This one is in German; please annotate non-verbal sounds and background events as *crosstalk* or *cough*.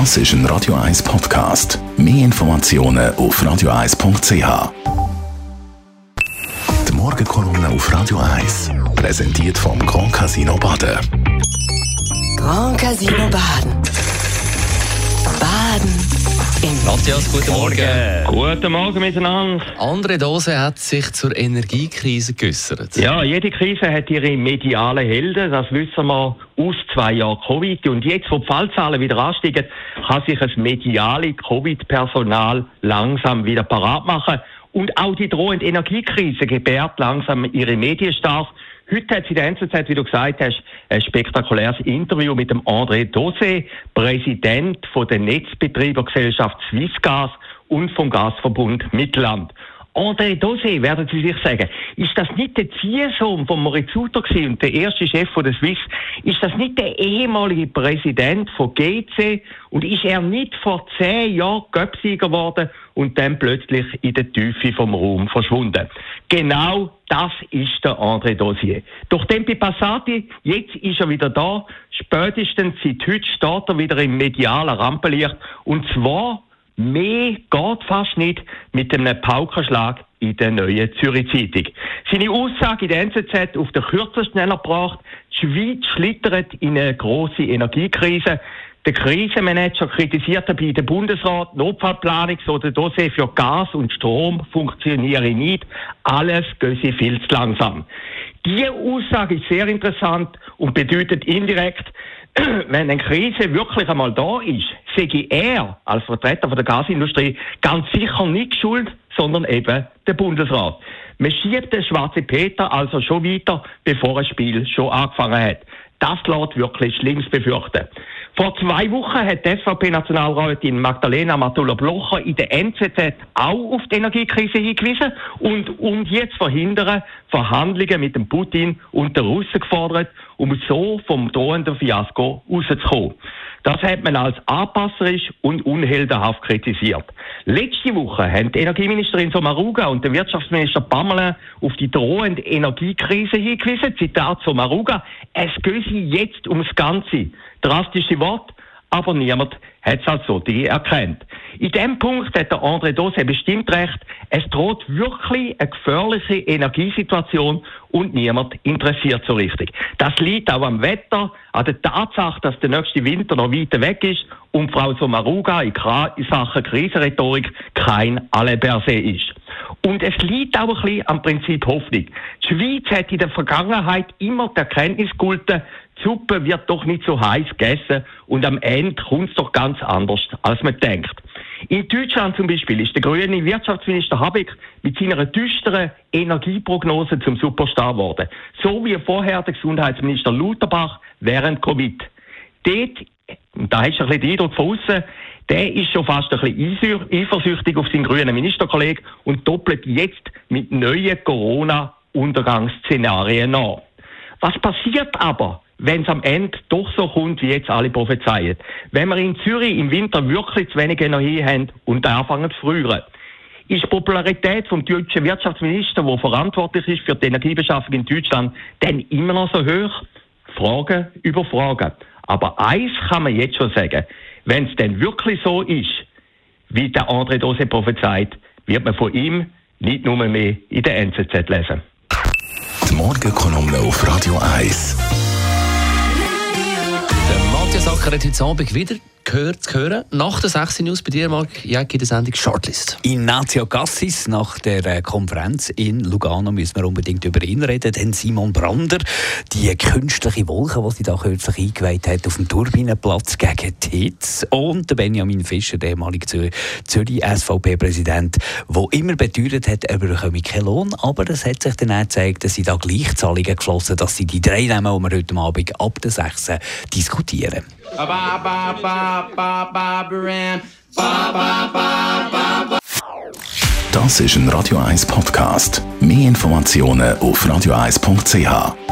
Das ist ein Radio 1 Podcast. Mehr Informationen auf radio1.ch. Die Morgenkolumne auf Radio 1 präsentiert vom Grand Casino Baden. Grand Casino Baden. Baden im Matthias, guten Morgen. Guten Morgen miteinander. Andere Dose hat sich zur Energiekrise geäußert. Ja, jede Krise hat ihre medialen Helden, das wissen wir aus zwei Jahren Covid. Und jetzt, wo die Fallzahlen wieder ansteigen, kann sich das mediale Covid-Personal langsam wieder parat machen. Und auch die drohende Energiekrise gebärt langsam ihre Medienstars. Heute hat sie in der NZZ, wie du gesagt hast, ein spektakuläres Interview mit dem André Dosé, Präsident von der Netzbetreibergesellschaft Swissgas und vom Gasverbund Mittelland. André Dosé, werden Sie sich sagen, ist das nicht der Ziehsohn von Moritz Suter gewesen und der erste Chef von der Swiss? Ist das nicht der ehemalige Präsident von GC? Und ist er nicht vor zehn Jahren Göpsieger geworden und dann plötzlich in der Tiefe vom Raum verschwunden? Genau das ist der André Dosier. Durch Tempi Passati, jetzt ist er wieder da. Spätestens seit heute steht er wieder im medialen Rampenlicht. Und zwar Mehr geht fast nicht mit einem Paukenschlag in der neuen Zürich Zeitung. Seine Aussage in der NZZ auf der kürzesten erbracht, die Schweiz schlittert in eine grosse Energiekrise. Der Krisenmanager kritisiert dabei den Bundesrat, Notfallplanung so der Dossier für Gas und Strom funktioniere nicht. Alles gehe viel zu langsam. Diese Aussage ist sehr interessant und bedeutet indirekt, *clears throat* wenn eine Krise wirklich einmal da ist, sehe er als Vertreter von der Gasindustrie ganz sicher nicht schuld, sondern eben der Bundesrat. Man schiebt den schwarzen Peter also schon weiter, bevor das Spiel schon angefangen hat. Das lässt wirklich Schlimmes befürchten. Vor zwei Wochen hat die SVP-Nationalrätin Magdalena Matulla-Blocher in der NZZ auch auf die Energiekrise hingewiesen und um jetzt zu verhindern, Verhandlungen mit dem Putin und den Russen gefordert, um so vom drohenden Fiasko rauszukommen. Das hat man als anpasserisch und unheldenhaft kritisiert. Letzte Woche haben die Energieministerin Somaruga und der Wirtschaftsminister Pamela auf die drohende Energiekrise hingewiesen. Zitat Somaruga, es gehe jetzt ums Ganze. Drastische Wort, aber niemand hat es als solche erkannt. In dem Punkt hat der André Dose bestimmt recht. Es droht wirklich eine gefährliche Energiesituation und niemand interessiert so richtig. Das liegt auch am Wetter, an der Tatsache, dass der nächste Winter noch weiter weg ist und Frau Somaruga in, Sachen Krisenrhetorik kein Alle per se ist. Und es liegt auch ein bisschen am Prinzip Hoffnung. Die Schweiz hat in der Vergangenheit immer die Erkenntnis gehalten, die Suppe wird doch nicht so heiß gegessen und am Ende kommt es doch ganz anders, als man denkt. In Deutschland zum Beispiel ist der grüne Wirtschaftsminister Habeck mit seiner düsteren Energieprognose zum Superstar geworden. So wie vorher der Gesundheitsminister Lutherbach während Covid. Dort, und da hast du ein bisschen den Eindruck von außen, der ist schon fast ein bisschen eifersüchtig auf seinen grünen Ministerkollegen und doppelt jetzt mit neuen Corona-Untergangsszenarien nach. Was passiert aber, wenn es am Ende doch so kommt, wie jetzt alle prophezeien? Wenn wir in Zürich im Winter wirklich zu wenig Energie haben und anfangen zu frieren, ist die Popularität vom deutschen Wirtschaftsminister, der verantwortlich ist für die Energiebeschaffung in Deutschland, dann immer noch so hoch? Fragen über Fragen. Aber eins kann man jetzt schon sagen. Wenn es denn wirklich so ist, wie der André Dose prophezeit, wird man von ihm nicht nur mehr in der NZZ lesen. Die Morgenkolumne auf Radio 1. Der Matthias Acker hat heute Abend wieder gehört, zu hören. Nach der 6 News bei dir, Marc Jäcki, der Sendung Shortlist. Ignacio Gassis, nach der äh, Konferenz in Lugano müssen wir unbedingt über ihn reden. Denn Simon Brander, die künstliche Wolke, die sie da kürzlich eingeweiht hat auf dem Turbinenplatz gegen Titz. Und der Benjamin Fischer, der ehemalige Zür Zürich SVP-Präsident, der immer beteuert hat, er bekomme keinen Lohn. Aber es hat sich dann auch gezeigt, dass sie da Gleichzahlungen geschlossen dass sie die drei nehmen, die wir heute Abend ab der 6 diskutieren. Das ist ein Radio 1 Podcast. Mehr Informationen auf radio1.ch.